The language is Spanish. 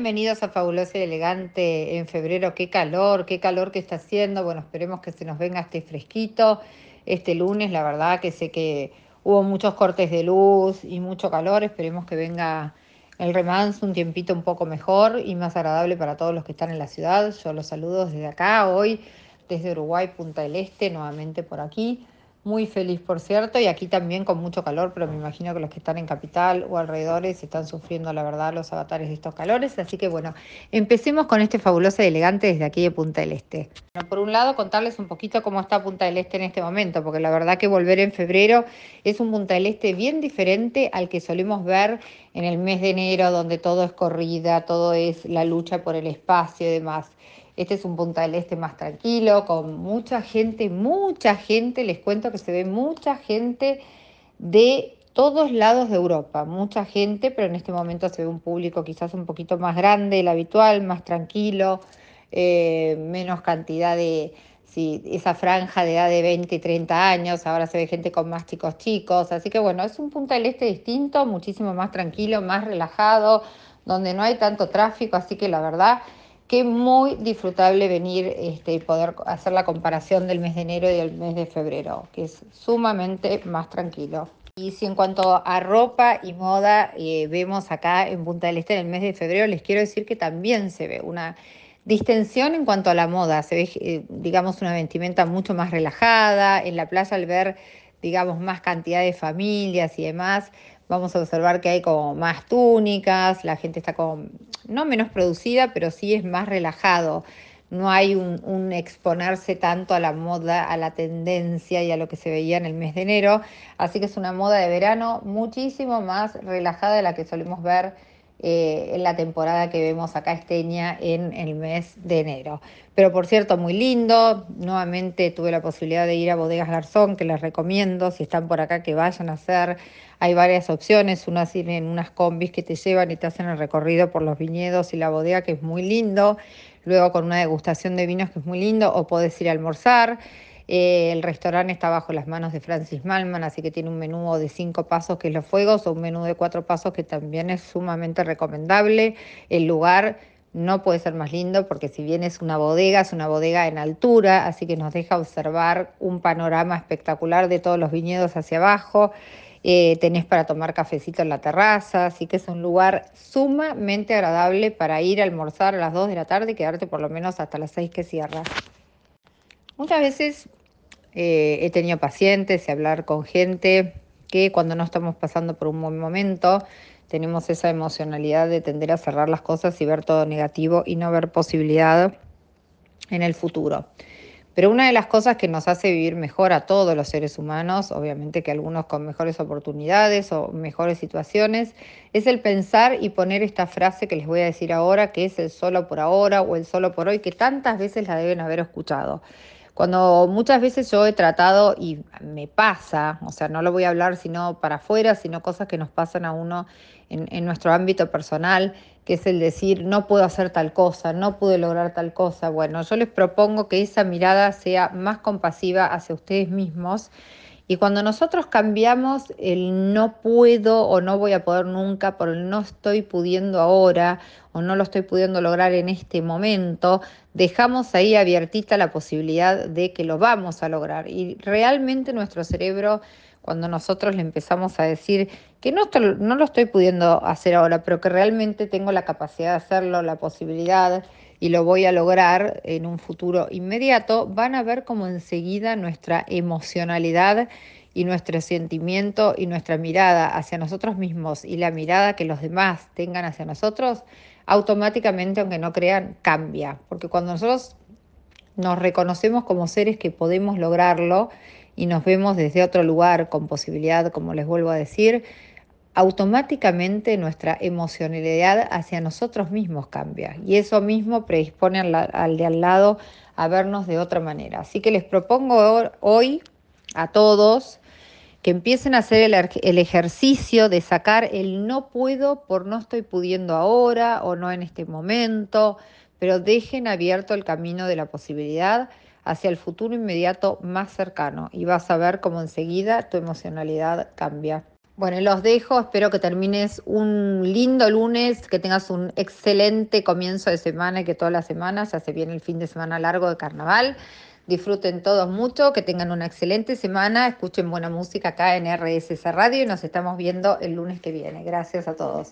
Bienvenidos a Fabuloso y Elegante en febrero. Qué calor, qué calor que está haciendo. Bueno, esperemos que se nos venga este fresquito. Este lunes, la verdad que sé que hubo muchos cortes de luz y mucho calor. Esperemos que venga el remanso un tiempito un poco mejor y más agradable para todos los que están en la ciudad. Yo los saludo desde acá hoy, desde Uruguay, Punta del Este, nuevamente por aquí. Muy feliz, por cierto, y aquí también con mucho calor, pero me imagino que los que están en capital o alrededores están sufriendo, la verdad, los avatares de estos calores. Así que bueno, empecemos con este fabuloso y elegante desde aquí de Punta del Este. Bueno, por un lado, contarles un poquito cómo está Punta del Este en este momento, porque la verdad que volver en febrero es un Punta del Este bien diferente al que solemos ver en el mes de enero, donde todo es corrida, todo es la lucha por el espacio y demás. Este es un Punta del Este más tranquilo, con mucha gente, mucha gente, les cuento que se ve mucha gente de todos lados de Europa, mucha gente, pero en este momento se ve un público quizás un poquito más grande del habitual, más tranquilo, eh, menos cantidad de, sí, esa franja de edad de 20 y 30 años, ahora se ve gente con más chicos chicos, así que bueno, es un Punta del Este distinto, muchísimo más tranquilo, más relajado, donde no hay tanto tráfico, así que la verdad que muy disfrutable venir este, y poder hacer la comparación del mes de enero y del mes de febrero, que es sumamente más tranquilo. Y si en cuanto a ropa y moda eh, vemos acá en Punta del Este en el mes de febrero, les quiero decir que también se ve una distensión en cuanto a la moda, se ve, eh, digamos, una vestimenta mucho más relajada, en la playa al ver, digamos, más cantidad de familias y demás, vamos a observar que hay como más túnicas, la gente está como, no menos producida, pero sí es más relajado. No hay un, exponerse tanto a la moda, a la tendencia y a lo que se veía en el mes de enero. Así que es una moda de verano muchísimo más relajada de la que solemos ver eh, en la temporada que vemos acá esteña en el mes de enero. Pero por cierto, muy lindo. Nuevamente tuve la posibilidad de ir a Bodegas Garzón, que les recomiendo, si están por acá, que vayan a hacer hay varias opciones, unas tienen unas combis que te llevan y te hacen el recorrido por los viñedos y la bodega, que es muy lindo, luego con una degustación de vinos que es muy lindo, o podés ir a almorzar. Eh, el restaurante está bajo las manos de Francis Malman, así que tiene un menú de cinco pasos que es Los Fuegos o un menú de cuatro pasos que también es sumamente recomendable. El lugar no puede ser más lindo porque si bien es una bodega, es una bodega en altura, así que nos deja observar un panorama espectacular de todos los viñedos hacia abajo. Eh, tenés para tomar cafecito en la terraza, así que es un lugar sumamente agradable para ir a almorzar a las 2 de la tarde y quedarte por lo menos hasta las 6 que cierra. Muchas veces eh, he tenido pacientes y hablar con gente que cuando no estamos pasando por un buen momento tenemos esa emocionalidad de tender a cerrar las cosas y ver todo negativo y no ver posibilidad en el futuro. Pero una de las cosas que nos hace vivir mejor a todos los seres humanos, obviamente que algunos con mejores oportunidades o mejores situaciones, es el pensar y poner esta frase que les voy a decir ahora, que es el solo por ahora o el solo por hoy, que tantas veces la deben haber escuchado. Cuando muchas veces yo he tratado y me pasa, o sea, no lo voy a hablar sino para afuera, sino cosas que nos pasan a uno en, en, nuestro ámbito personal, que es el decir, no puedo hacer tal cosa, no pude lograr tal cosa. Bueno, yo les propongo que esa mirada sea más compasiva hacia ustedes mismos y cuando nosotros cambiamos el no puedo o no voy a poder nunca por el no estoy pudiendo ahora o no lo estoy pudiendo lograr en este momento, dejamos ahí abiertita la posibilidad de que lo vamos a lograr. Y realmente nuestro cerebro, cuando nosotros le empezamos a decir que no, no lo estoy pudiendo hacer ahora, pero que realmente tengo la capacidad de hacerlo, la posibilidad, y lo voy a lograr en un futuro inmediato, van a ver como enseguida nuestra emocionalidad y nuestro sentimiento y nuestra mirada hacia nosotros mismos y la mirada que los demás tengan hacia nosotros, automáticamente, aunque no crean, cambia. Porque cuando nosotros nos reconocemos como seres que podemos lograrlo y nos vemos desde otro lugar con posibilidad, como les vuelvo a decir, automáticamente nuestra emocionalidad hacia nosotros mismos cambia y eso mismo predispone al, de al lado a vernos de otra manera. Así que les propongo hoy a todos que empiecen a hacer el, el, ejercicio de sacar el no puedo por no estoy pudiendo ahora o no en este momento, pero dejen abierto el camino de la posibilidad hacia el futuro inmediato más cercano y vas a ver cómo enseguida tu emocionalidad cambia. Bueno, los dejo, espero que termines un lindo lunes, que tengas un excelente comienzo de semana y que todas las semanas, ya se viene el fin de semana largo de carnaval. Disfruten todos mucho, que tengan una excelente semana, escuchen buena música acá en RSS Radio y nos estamos viendo el lunes que viene. Gracias a todos.